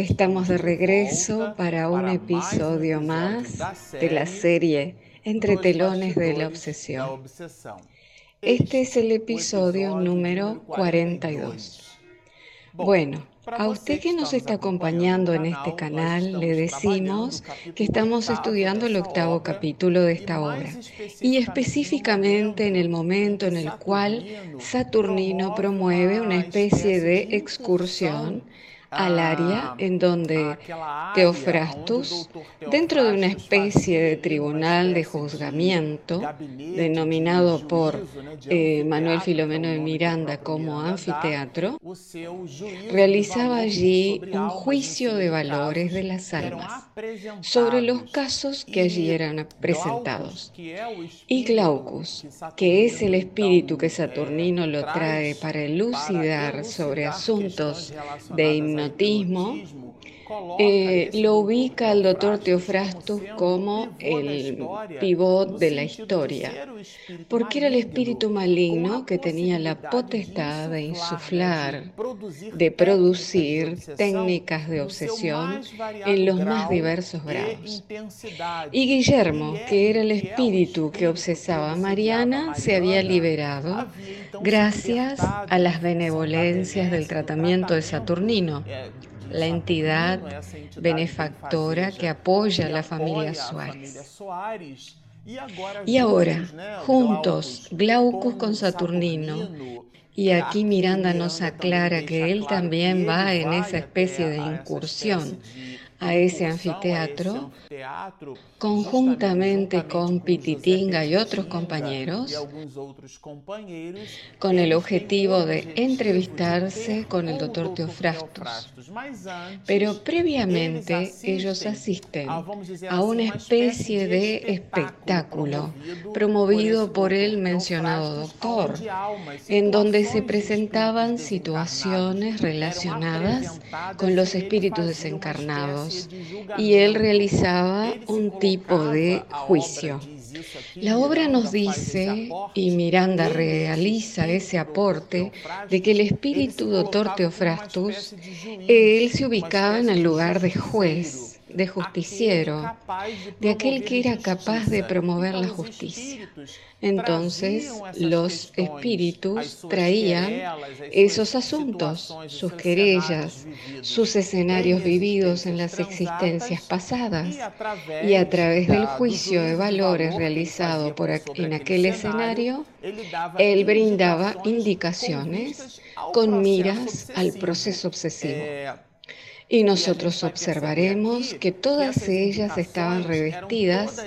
Estamos de regreso para un episodio más de la serie Entre telones de la obsesión. Este es el episodio número 42. Bueno, a usted que nos está acompañando en este canal, le decimos que estamos estudiando el octavo capítulo de esta obra y específicamente en el momento en el cual Saturnino promueve una especie de excursión al área en donde Teofrastus, dentro de una especie de tribunal de juzgamiento, denominado por eh, Manuel Filomeno de Miranda como anfiteatro, realizaba allí un juicio de valores de las almas sobre los casos que allí eran presentados. Y Glaucus, que es el espíritu que Saturnino lo trae para elucidar sobre asuntos de fanatismo eh, lo ubica el doctor Teofrastus como el pivot de la historia, porque era el espíritu maligno que tenía la potestad de insuflar, de producir técnicas de obsesión en los más diversos grados. Y Guillermo, que era el espíritu que obsesaba a Mariana, se había liberado gracias a las benevolencias del tratamiento de Saturnino, la entidad benefactora que apoya a la familia Suárez. Y ahora, juntos, Glaucus con Saturnino, y aquí Miranda nos aclara que él también va en esa especie de incursión a ese anfiteatro, conjuntamente con Pititinga y otros compañeros, con el objetivo de entrevistarse con el doctor Teofrastus. Pero previamente ellos asisten a una especie de espectáculo promovido por el mencionado doctor, en donde se presentaban situaciones relacionadas con los espíritus desencarnados y él realizaba un tipo de juicio. La obra nos dice, y Miranda realiza ese aporte, de que el espíritu doctor Teofrastus, él se ubicaba en el lugar de juez de justiciero, de aquel que era capaz de promover la justicia. Entonces los espíritus traían esos asuntos, sus querellas, sus escenarios vividos en las existencias pasadas, y a través del juicio de valores realizado por en aquel escenario, él brindaba indicaciones con miras al proceso obsesivo. Y nosotros observaremos que todas ellas estaban revestidas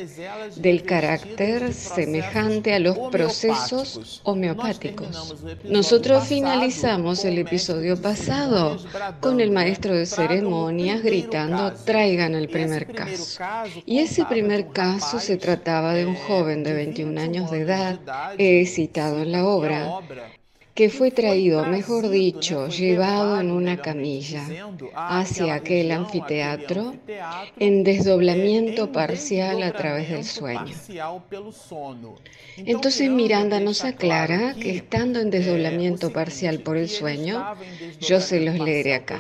del carácter semejante a los procesos homeopáticos. Nosotros finalizamos el episodio pasado con el maestro de ceremonias gritando traigan el primer caso. Y ese primer caso se trataba de un joven de 21 años de edad, he citado en la obra, que fue traído, mejor dicho, llevado en una camilla hacia aquel anfiteatro en desdoblamiento parcial a través del sueño. Entonces Miranda nos aclara que estando en desdoblamiento parcial por el sueño, yo se los leeré acá.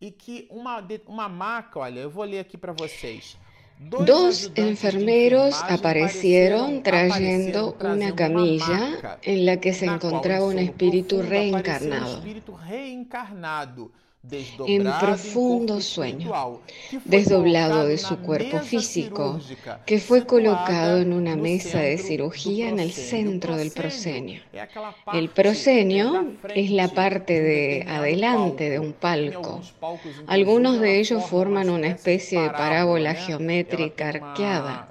E que uma, maca, olha, eu vou ler aqui para vocês. Dos enfermeros aparecieron trayendo una camilla en la que se encontraba un espíritu reencarnado en profundo sueño, desdoblado de su cuerpo físico, que fue colocado en una mesa de cirugía en el centro del proscenio. El proscenio es la parte de adelante de un palco. Algunos de ellos forman una especie de parábola geométrica arqueada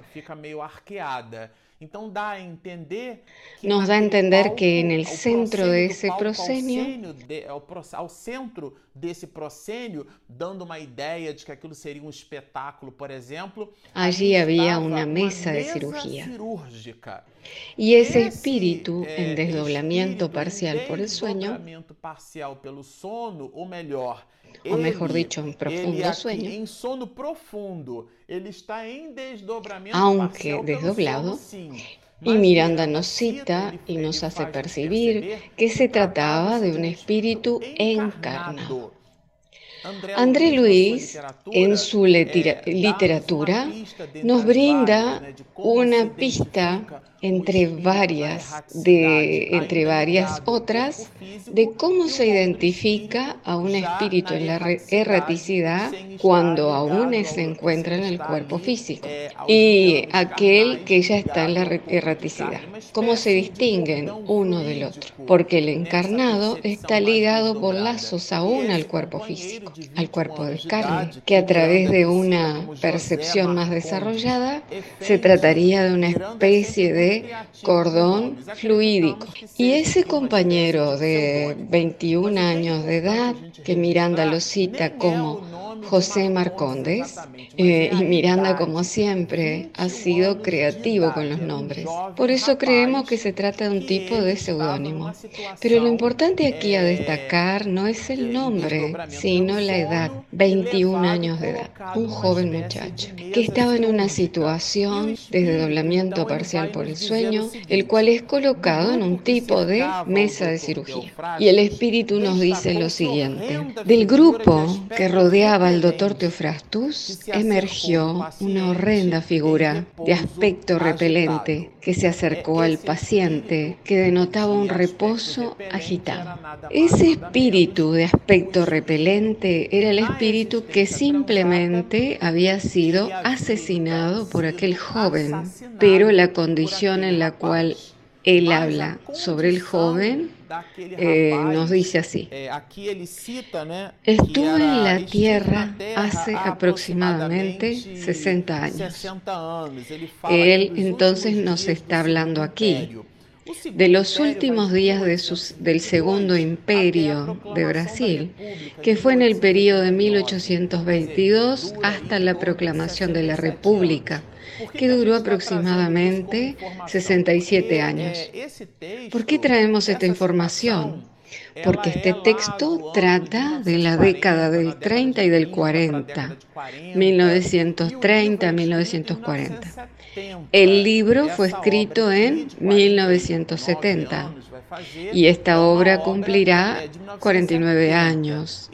nos da a entender que en el centro de ese proscenio, ao centro desse proscenio, dando uma ideia de que aquilo seria um espetáculo, por exemplo, allí había una mesa de cirugía. Y ese espíritu en desdoblamiento parcial por el sueño, o mejor dicho, en profundo sueño, aunque desdoblado, y Miranda nos cita y nos hace percibir que se trataba de un espíritu encarnado. André Luis, en su literatura, nos brinda una pista entre varias, de, entre varias otras, de cómo se identifica a un espíritu en la erraticidad cuando aún se encuentra en el cuerpo físico y aquel que ya está en la erraticidad. ¿Cómo se distinguen uno del otro? Porque el encarnado está ligado por lazos aún al cuerpo físico, al cuerpo de carne, que a través de una percepción más desarrollada se trataría de una especie de cordón fluídico. Y ese compañero de 21 años de edad, que Miranda lo cita como José Marcondes, eh, y Miranda, como siempre, ha sido creativo con los nombres. Por eso creemos que se trata de un tipo de seudónimo. Pero lo importante aquí a destacar no es el nombre, sino la edad, 21 años de edad, un joven muchacho, que estaba en una situación de desdoblamiento parcial por el sueño, el cual es colocado en un tipo de mesa de cirugía. Y el espíritu nos dice lo siguiente, del grupo que rodeaba al doctor Teofrastus, emergió una horrenda figura de aspecto repelente que se acercó al paciente, que denotaba un reposo agitado. Ese espíritu de aspecto repelente era el espíritu que simplemente había sido asesinado por aquel joven, pero la condición en la cual él habla sobre el joven eh, nos dice así. Eh, Estuve en la Tierra hace aproximadamente 60 años. Él entonces nos está hablando aquí de los últimos días de del Segundo Imperio de Brasil, que fue en el periodo de 1822 hasta la proclamación de la República que duró aproximadamente 67 años. ¿Por qué traemos esta información? Porque este texto trata de la década del 30 y del 40, 1930-1940. El libro fue escrito en 1970 y esta obra cumplirá 49 años.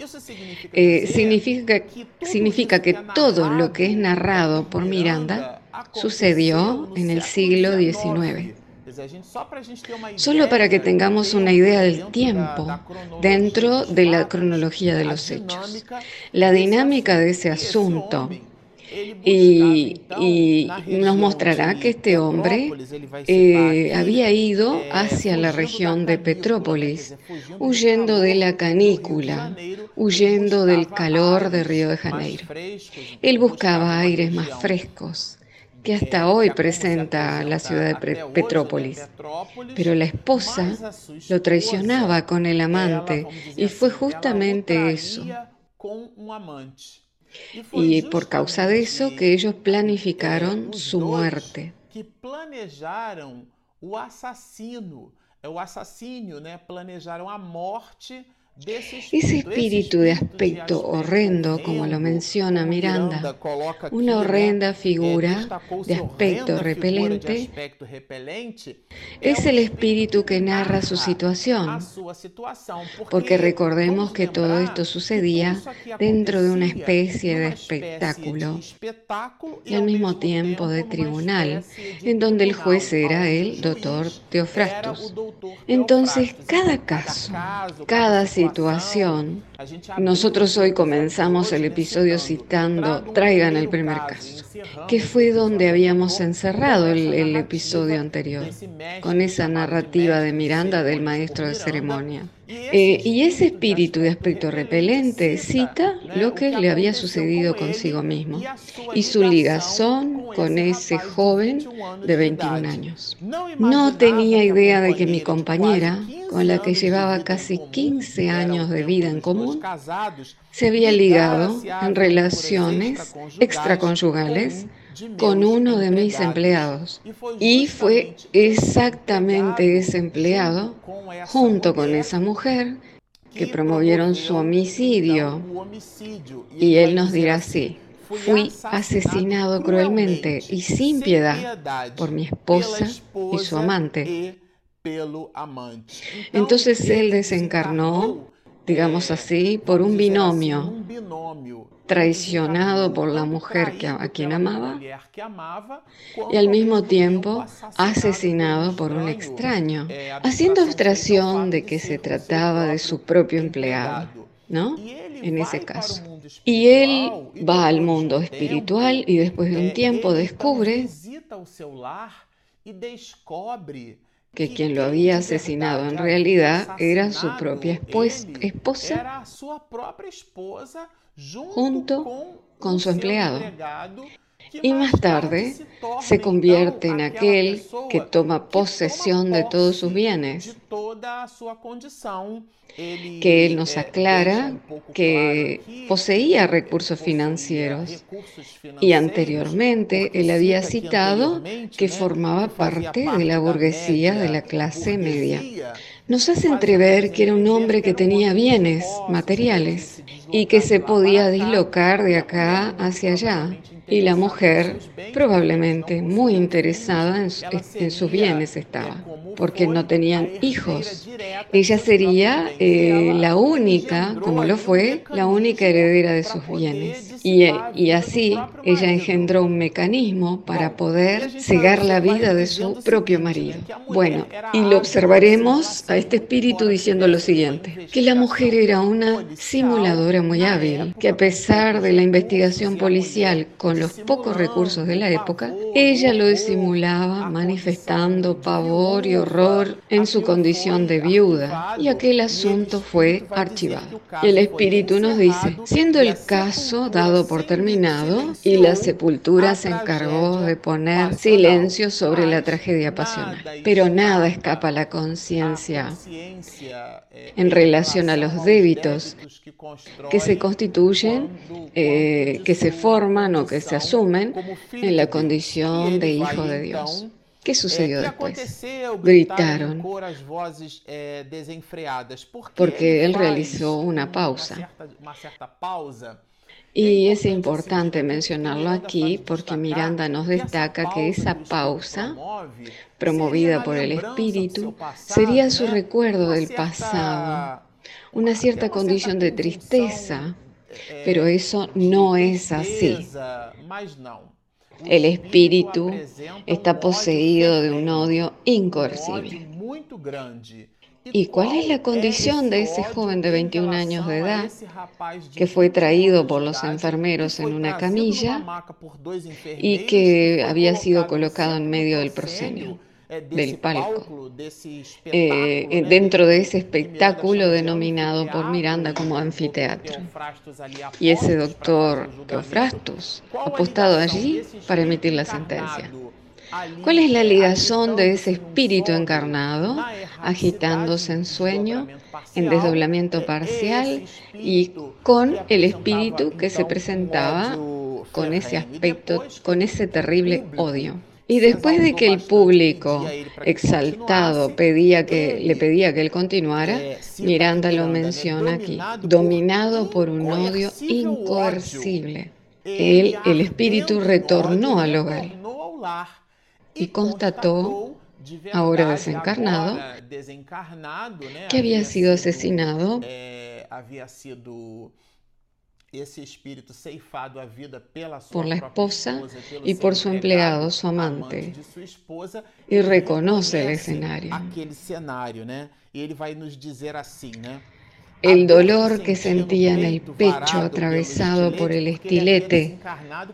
Eh, significa, significa que todo lo que es narrado por Miranda sucedió en el siglo XIX. Solo para que tengamos una idea del tiempo dentro de la cronología de los hechos. La dinámica de ese asunto y, nos mostrará que este hombre eh, había ido hacia la región de Petrópolis, huyendo de la canícula, huyendo del calor de Río de Janeiro. Él buscaba aires más frescos que hasta hoy presenta la ciudad de Petrópolis. Pero la esposa lo traicionaba con el amante y fue justamente eso. Y por causa de eso que ellos planificaron su muerte. Que planejaron o assassino, o assassínio, né? Planejaram a morte ese espíritu de aspecto horrendo, como lo menciona Miranda, una horrenda figura de aspecto repelente, es el espíritu que narra su situación, porque recordemos que todo esto sucedía dentro de una especie de espectáculo y al mismo tiempo de tribunal, en donde el juez era el doctor Teofrastus. Entonces, cada caso, cada situación, situación, nosotros hoy comenzamos el episodio citando Traigan el primer caso, que fue donde habíamos encerrado el, episodio anterior, con esa narrativa de Miranda del maestro de ceremonia. Eh, y ese espíritu de aspecto repelente cita lo que le había sucedido consigo mismo y su ligazón con ese joven de 21 años. No tenía idea de que mi compañera, con la que llevaba casi 15 años de vida en común, se había ligado en relaciones extraconyugales con uno de mis empleados. Y fue exactamente ese empleado, junto con esa mujer, que promovieron su homicidio. Y él nos dirá así, fui asesinado cruelmente y sin piedad por mi esposa y su amante. Entonces él desencarnó digamos así, por un binomio. traicionado por la mujer que, a quien amaba y al mismo tiempo asesinado por un extraño, haciendo abstracción de que se trataba de su propio empleado, ¿no? En ese caso. Y él va al mundo espiritual y después de un tiempo descubre que quien lo había asesinado en realidad era su propia esposa junto con su empleado. Y más tarde se convierte en aquel que toma posesión de todos sus bienes que él nos aclara que poseía recursos financieros y anteriormente él había citado que formaba parte de la burguesía de la clase media. Nos hace entrever que era un hombre que tenía bienes materiales y que se podía dislocar de acá hacia allá y la mujer, probablemente muy interesada en, sus bienes estaba, porque no tenían hijos. Ella sería eh, la única, como lo fue, la única heredera de sus bienes. Y, y así ella engendró un mecanismo para poder cegar la vida de su propio marido. Bueno, y lo observaremos a este espíritu diciendo lo siguiente, que la mujer era una simuladora muy hábil, que a pesar de la investigación policial con los pocos recursos de la época, ella lo disimulaba manifestando pavor y horror en su condición de viuda y aquel asunto fue archivado. Y el espíritu nos dice, siendo el caso dado por terminado y la sepultura se encargó de poner silencio sobre la tragedia pasional, pero nada escapa a la conciencia en relación a los débitos que se constituyen, eh, que se forman o que se asumen en la condición de hijo de Dios. ¿Qué sucedió después? Gritaron porque él realizó una pausa. Y es importante mencionarlo aquí porque Miranda nos destaca que esa pausa, promovida por el Espíritu, sería su recuerdo del pasado, una cierta condición de tristeza, pero eso no es así. El espíritu está poseído de un odio incoercible. ¿Y cuál es la condición de ese joven de 21 años de edad que fue traído por los enfermeros en una camilla y que había sido colocado en medio del proscenio? del palco, eh, dentro de ese espectáculo denominado por Miranda como anfiteatro. Y ese doctor Teofrastus, apostado allí para emitir la sentencia. ¿Cuál es la ligazón de ese espíritu encarnado, agitándose en sueño, en desdoblamiento parcial, y con el espíritu que se presentaba con ese aspecto, con ese terrible odio? Y después de que el público exaltado pedía que, le pedía que él continuara, Miranda lo menciona aquí, dominado por un odio incoercible. Él, el espíritu, retornó al hogar y constató, ahora desencarnado, que había sido asesinado. por la esposa y por su empleado, su amante, y reconoce el escenario. Y él va a nos decir así, el dolor que sentía en el pecho atravesado por el estilete,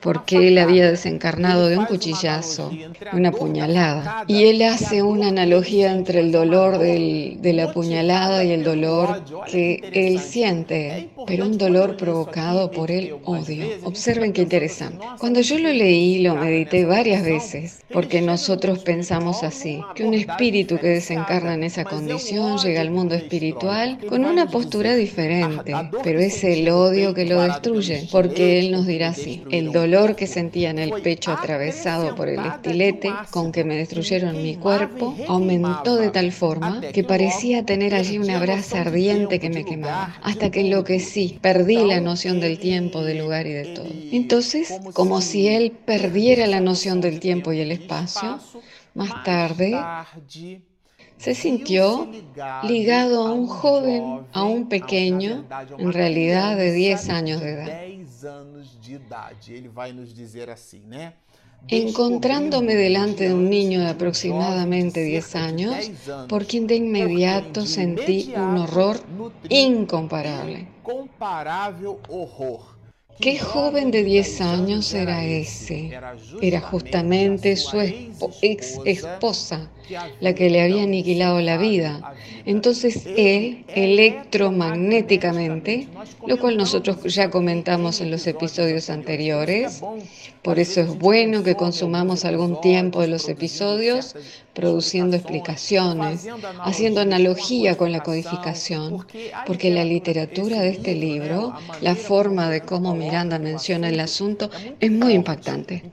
porque él había desencarnado de un cuchillazo, una puñalada. Y él hace una analogía entre el dolor de la puñalada y el dolor que él siente, pero un dolor provocado por el odio. Observen qué interesante. Cuando yo lo leí, lo medité varias veces, porque nosotros pensamos así, que un espíritu que desencarna en esa condición llega al mundo espiritual con una postura diferente, pero es el odio que lo destruye, porque Él nos dirá así, el dolor que sentía en el pecho atravesado por el estilete con que me destruyeron mi cuerpo aumentó de tal forma que parecía tener allí una brasa ardiente que me quemaba, hasta que enloquecí, perdí la noción del tiempo, del lugar y de todo. Entonces, como si Él perdiera la noción del tiempo y el espacio, más tarde se sintió ligado a un joven, a un pequeño, en realidad de 10 años de edad. Encontrándome delante de un niño de aproximadamente 10 años, por quien de inmediato sentí un horror incomparable. ¿Qué joven de 10 años era ese? Era justamente su ex esposa, la que le había aniquilado la vida. Entonces él, electromagnéticamente, lo cual nosotros ya comentamos en los episodios anteriores, por eso es bueno que consumamos algún tiempo de los episodios produciendo explicaciones, haciendo analogía con la codificación, porque la literatura de este libro, la forma de cómo Miranda menciona el asunto, es muy impactante.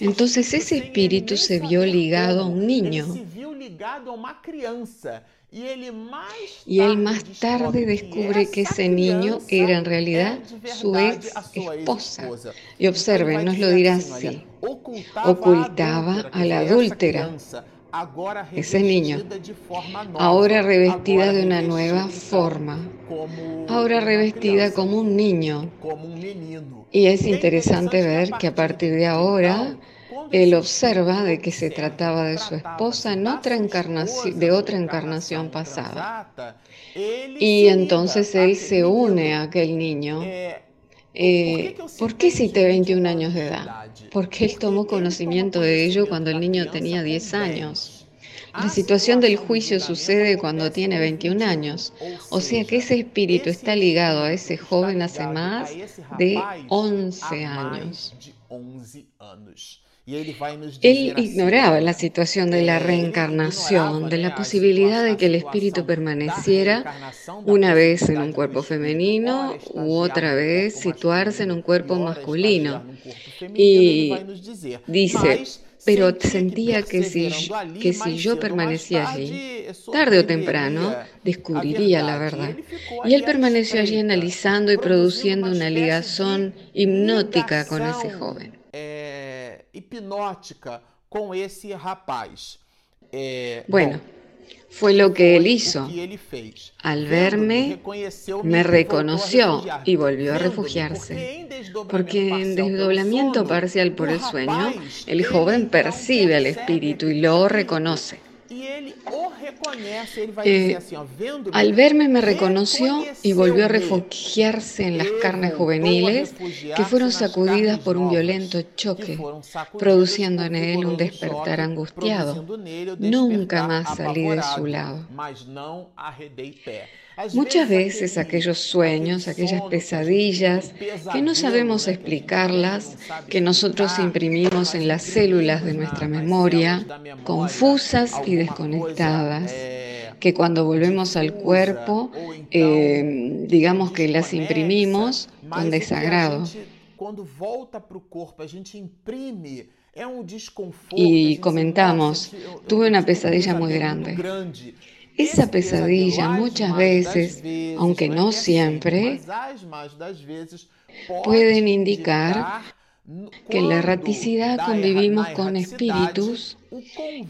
Entonces ese espíritu se vio ligado a un niño. Y él más tarde descubre que ese niño era en realidad su ex esposa. Y observen, nos lo dirá así. Ocultaba a la adúltera ese niño, ahora revestida de una nueva forma, ahora revestida como un niño. Y es interesante ver que a partir de ahora él observa de que se trataba de su esposa en otra encarnación, de otra encarnación pasada. Y entonces él se une a aquel niño. Eh, ¿Por qué cité 21 años de edad? Porque él tomó conocimiento de ello cuando el niño tenía 10 años. La situación del juicio sucede cuando tiene 21 años, o sea que ese espíritu está ligado a ese joven hace más de 11 años. Él ignoraba la situación de la reencarnación, de la posibilidad de que el espíritu permaneciera una vez en un cuerpo femenino u otra vez situarse en un cuerpo masculino. Y dice, pero sentía que si, que si yo permanecía allí, tarde o temprano, descubriría la verdad. Y él permaneció allí analizando y produciendo una ligazón hipnótica con ese joven hipnótica con ese rapaz. bueno, fue lo que él hizo. Al verme, me reconoció y volvió a refugiarse. Porque en desdoblamiento parcial por el sueño, el joven percibe al espíritu y lo reconoce. Eh, al verme me reconoció y volvió a refugiarse en las carnes juveniles que fueron sacudidas por un violento choque, produciendo en él un despertar angustiado. Nunca más salí de su lado. Muchas veces aquellos sueños, aquellas pesadillas, que no sabemos explicarlas, que nosotros imprimimos en las células de nuestra memoria, confusas y desconectadas, que cuando volvemos al cuerpo, eh, digamos que las imprimimos con desagrado. Y comentamos, tuve una pesadilla muy grande. Esa pesadilla muchas veces, aunque no siempre, pueden indicar que en la erraticidad convivimos con espíritus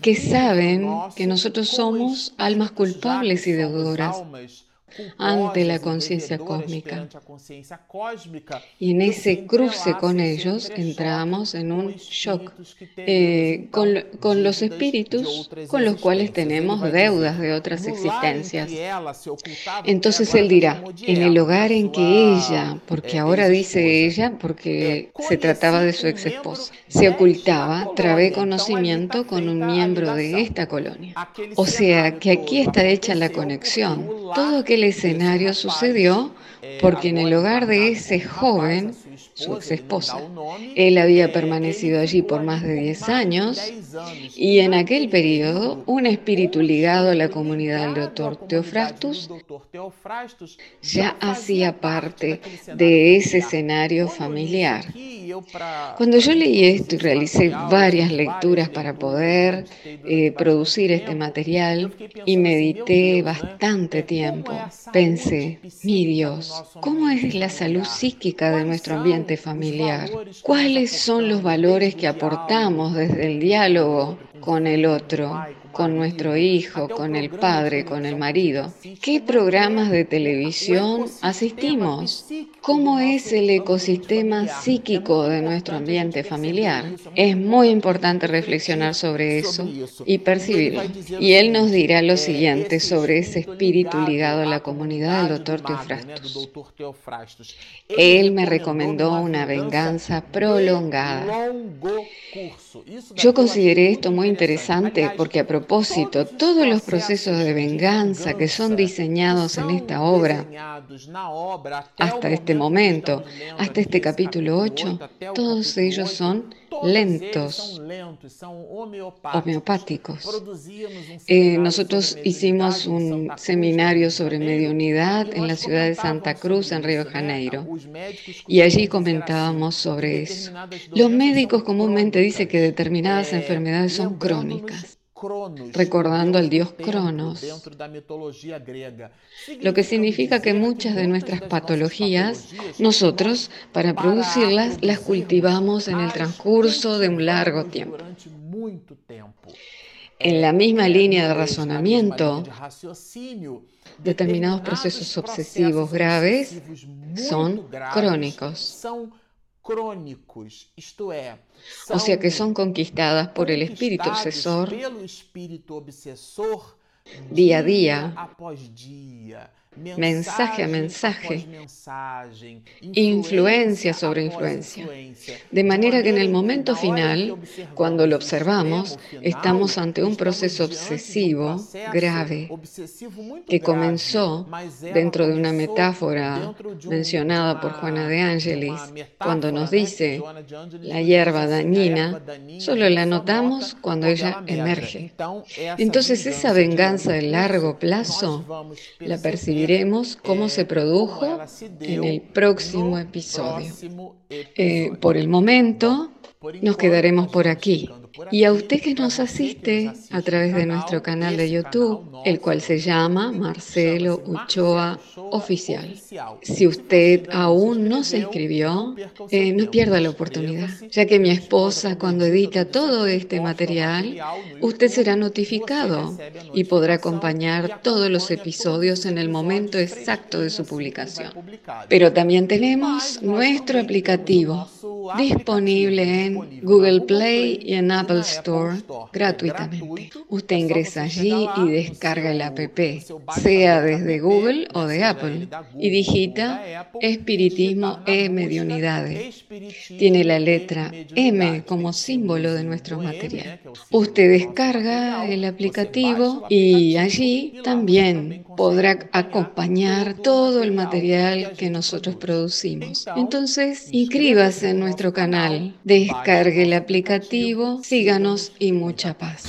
que saben que nosotros somos almas culpables y deudoras ante la conciencia cósmica. Y en ese cruce con ellos entramos en un shock eh, con, con, los espíritus con los cuales tenemos deudas de otras existencias. Entonces él dirá, en el hogar en que ella, porque ahora dice ella, porque se trataba de su ex esposa, se ocultaba, trabé conocimiento con un miembro de esta colonia. O sea que aquí está hecha la conexión. Todo aquel escenario sucedió porque en el hogar de ese joven su ex esposa. Él había permanecido allí por más de 10 años y en aquel periodo un espíritu ligado a la comunidad del doctor Teofrastus ya hacía parte de ese escenario familiar. Cuando yo leí esto y realicé varias lecturas para poder eh, producir este material y medité bastante tiempo, pensé, mi Dios, ¿cómo es la salud psíquica de nuestro ambiente? Familiar? ¿Cuáles son los valores que aportamos desde el diálogo con el otro? Con nuestro hijo, con el padre, con el marido. ¿Qué programas de televisión asistimos? ¿Cómo es el ecosistema psíquico de nuestro ambiente familiar? Es muy importante reflexionar sobre eso y percibirlo. Y él nos dirá lo siguiente sobre ese espíritu ligado a la comunidad del doctor Teofrastos. Él me recomendó una venganza prolongada. Yo consideré esto muy interesante porque a propósito, todos los procesos de venganza que son diseñados en esta obra, hasta este momento, hasta este capítulo 8, todos ellos son lentos, homeopáticos. Eh, nosotros hicimos un seminario sobre mediunidad en la ciudad de Santa Cruz, en Río de Janeiro, y allí comentábamos sobre eso. Los médicos comúnmente dicen que determinadas enfermedades son crónicas recordando al dios Cronos, lo que significa que muchas de nuestras patologías, nosotros, para producirlas, las cultivamos en el transcurso de un largo tiempo. En la misma línea de razonamiento, determinados procesos obsesivos graves son crónicos o sea que son conquistadas por el espíritu obsesor día a día, mensaje a mensaje, influencia sobre influencia. De manera que en el momento final, cuando lo observamos, estamos ante un proceso obsesivo grave que comenzó dentro de una metáfora mencionada por Juana de Ángelis, cuando nos dice la hierba dañina, solo la notamos cuando ella emerge. Entonces esa venganza de largo plazo la percibiremos veremos cómo se produjo en el próximo episodio. Eh, por el momento, nos quedaremos por aquí. Y a usted que nos asiste a través de nuestro canal de YouTube, el cual se llama Marcelo Uchoa Oficial. Si usted aún no se inscribió, eh, no pierda la oportunidad, ya que mi esposa cuando edita todo este material, usted será notificado y podrá acompañar todos los episodios en el momento exacto de su publicación. Pero también tenemos nuestro aplicativo disponible en Google Play y en Apple Store gratuitamente. Usted ingresa allí y descarga el app, sea desde Google o de Apple, y digita Espiritismo e Mediunidades. Tiene la letra M como símbolo de nuestro material. Usted descarga el aplicativo y allí también podrá acompañar todo el material que nosotros producimos. Entonces, inscríbase en nuestro canal, descargue el aplicativo, síganos y mucha paz.